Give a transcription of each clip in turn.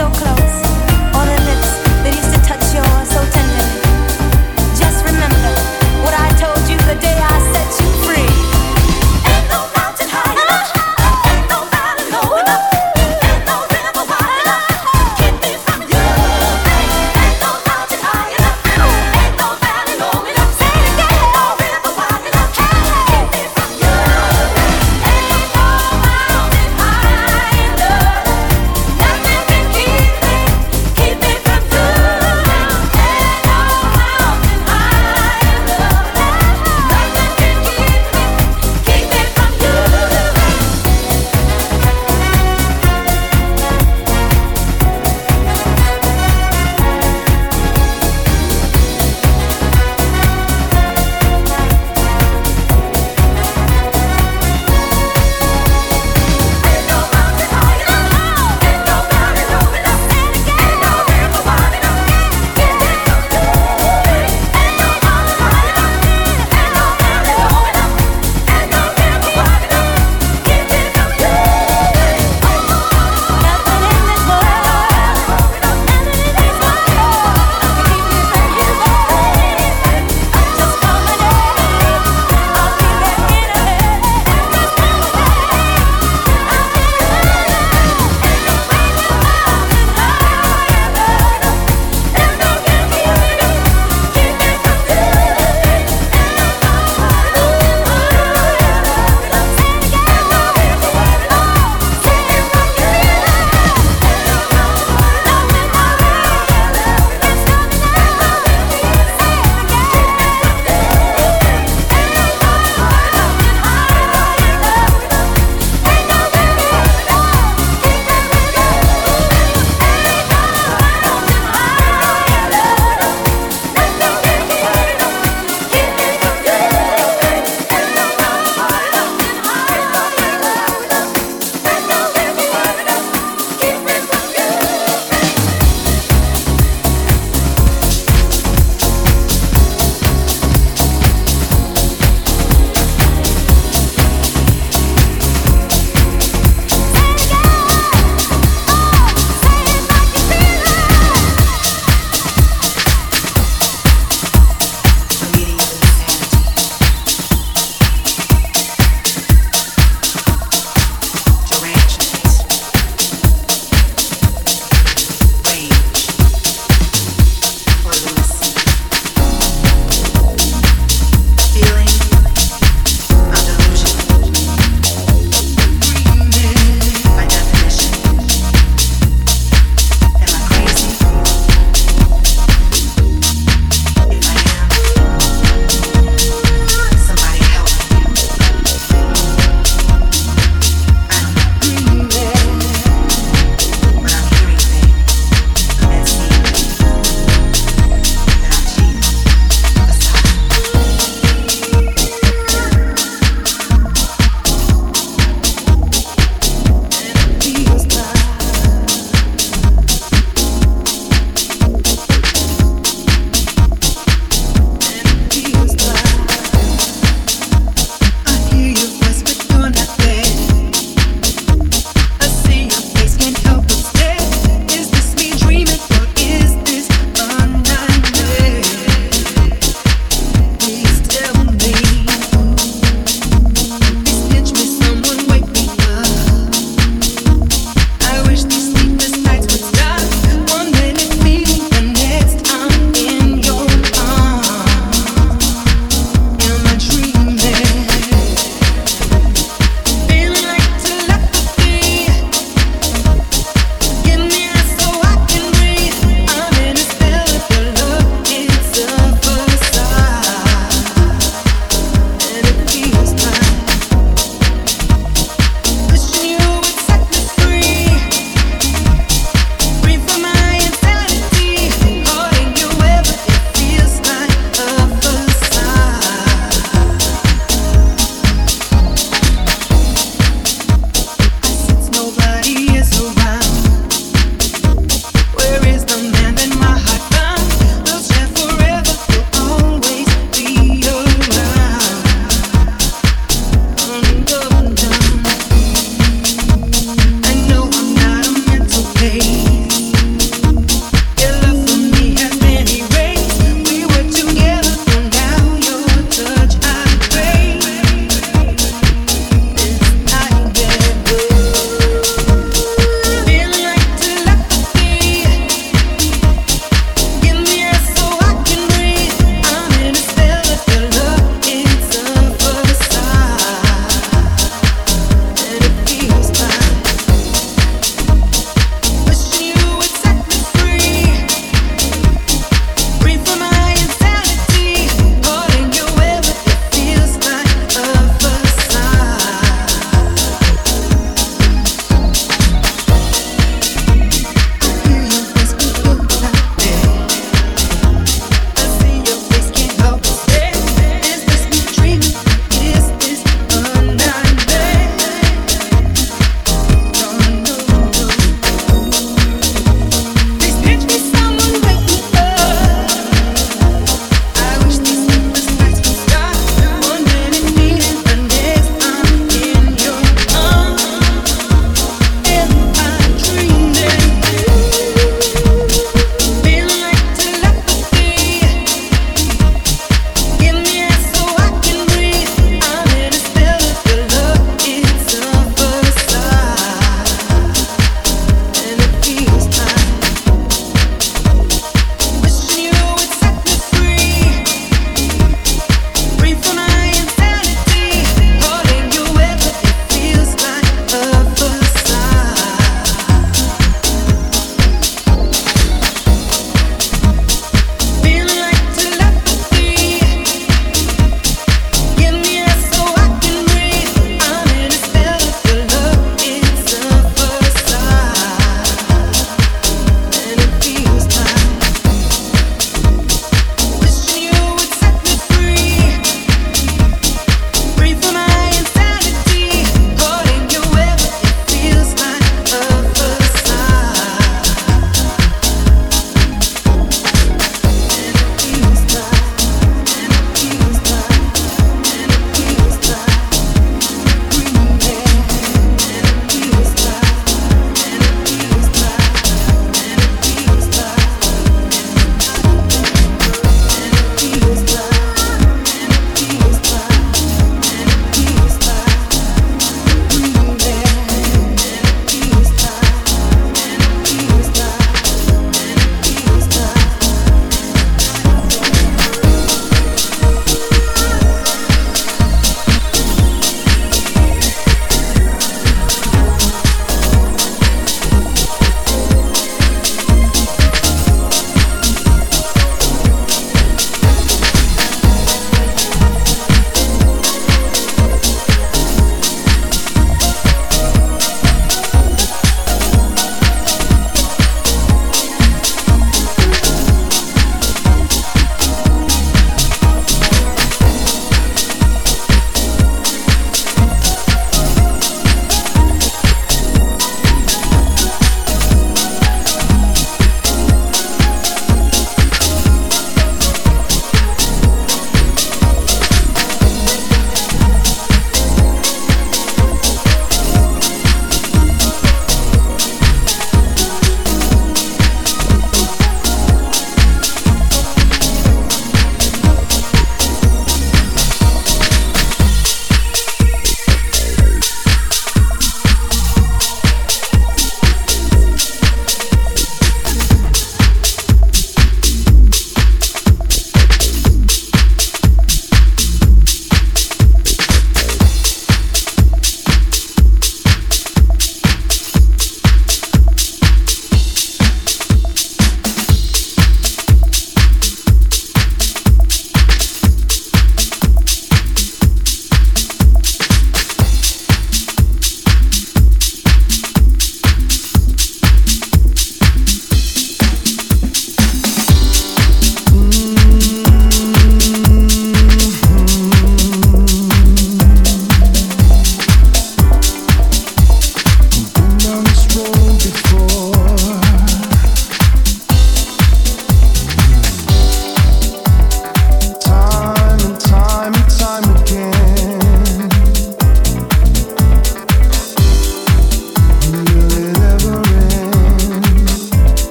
Ain't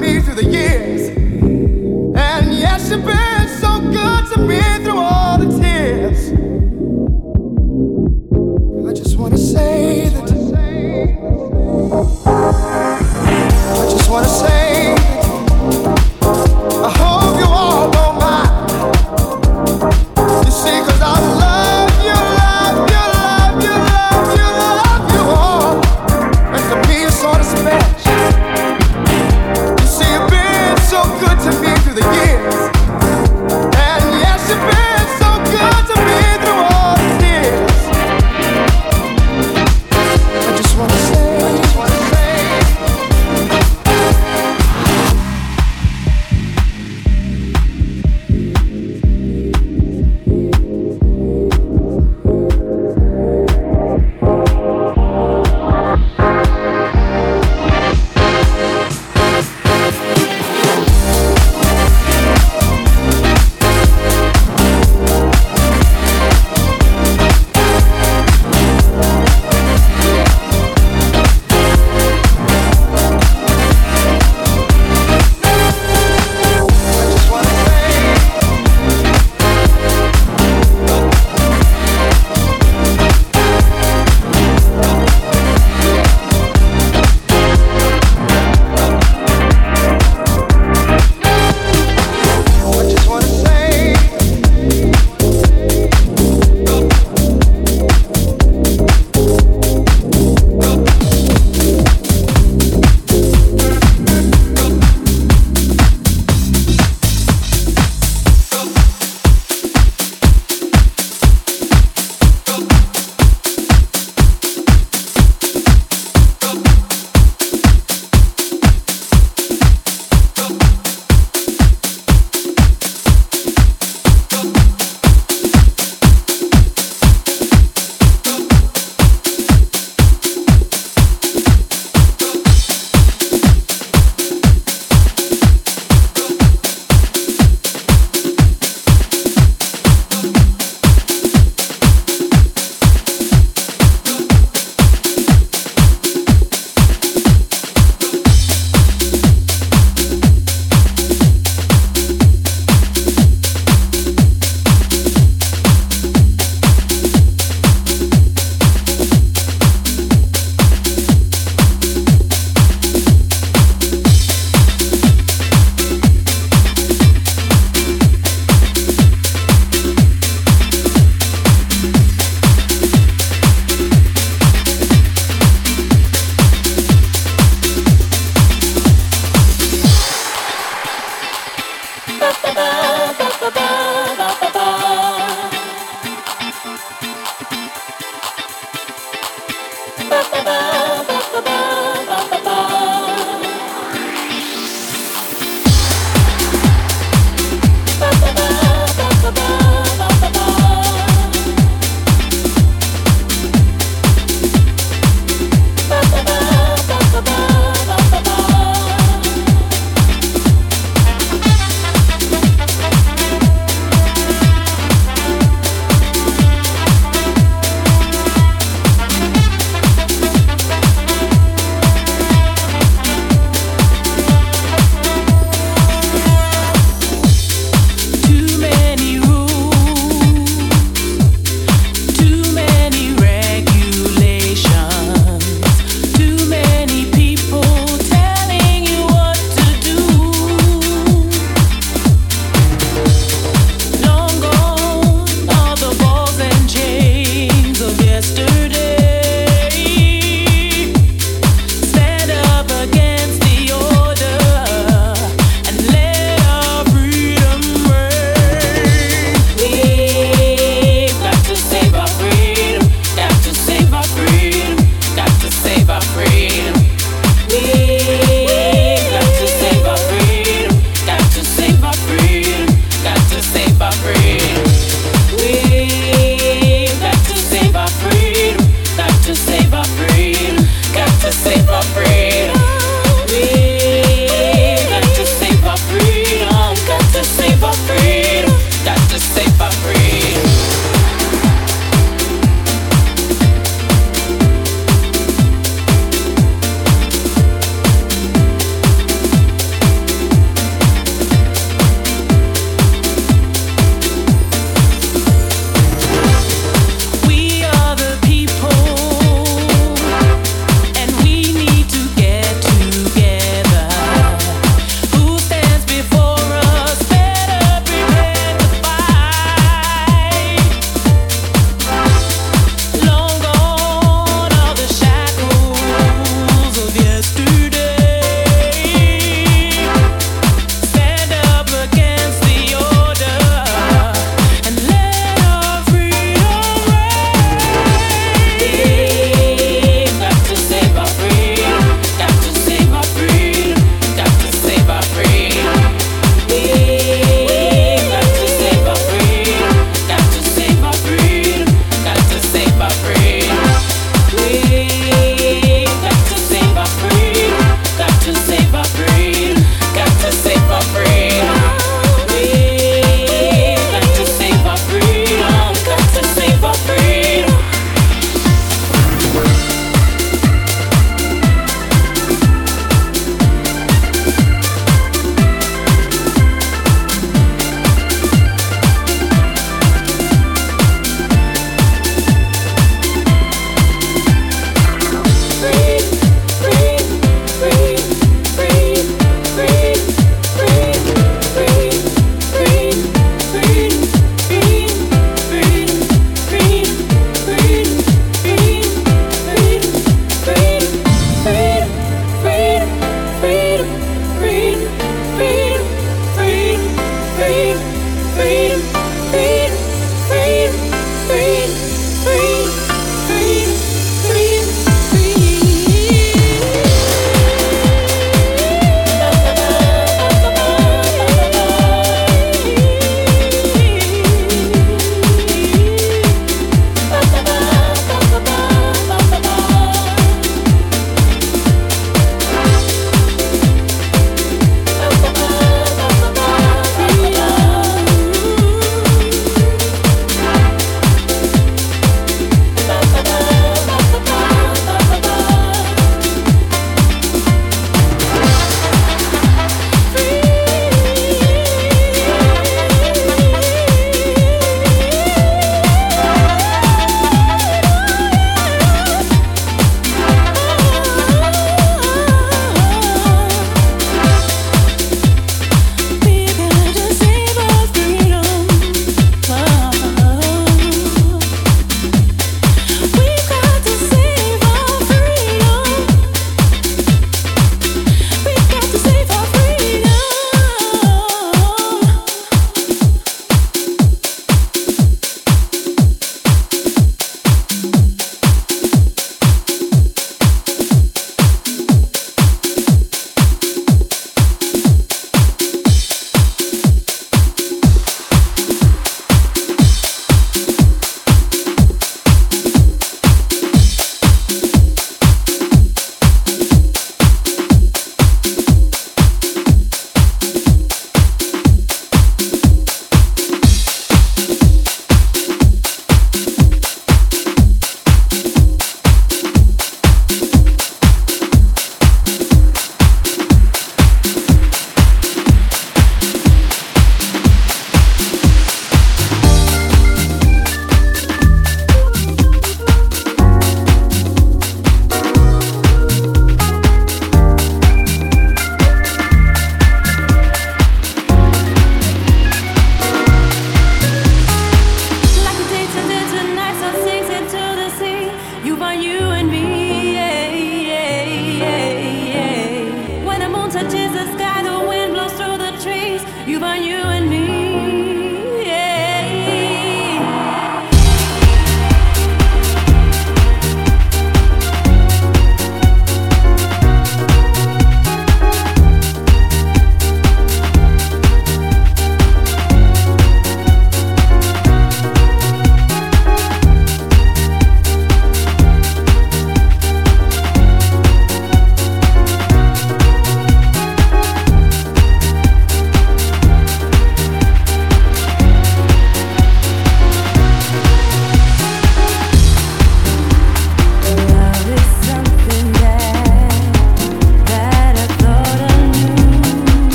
through the years. And yes, you've been so good to me through all the tears. I just wanna say that. I just wanna say.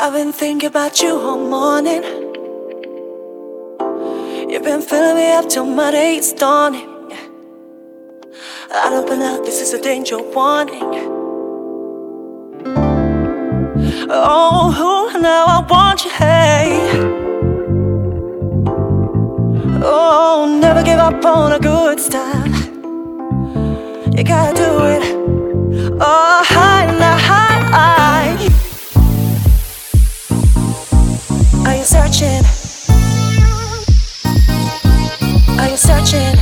I've been thinking about you all morning. You've been filling me up till my day's dawning. I'd open up, this is a danger warning. Oh, now I want you, hey. Oh, never give up on a good start. You gotta do it. Oh, you searching? Are you searching?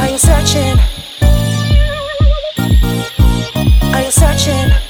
Are you searching? Are you searching?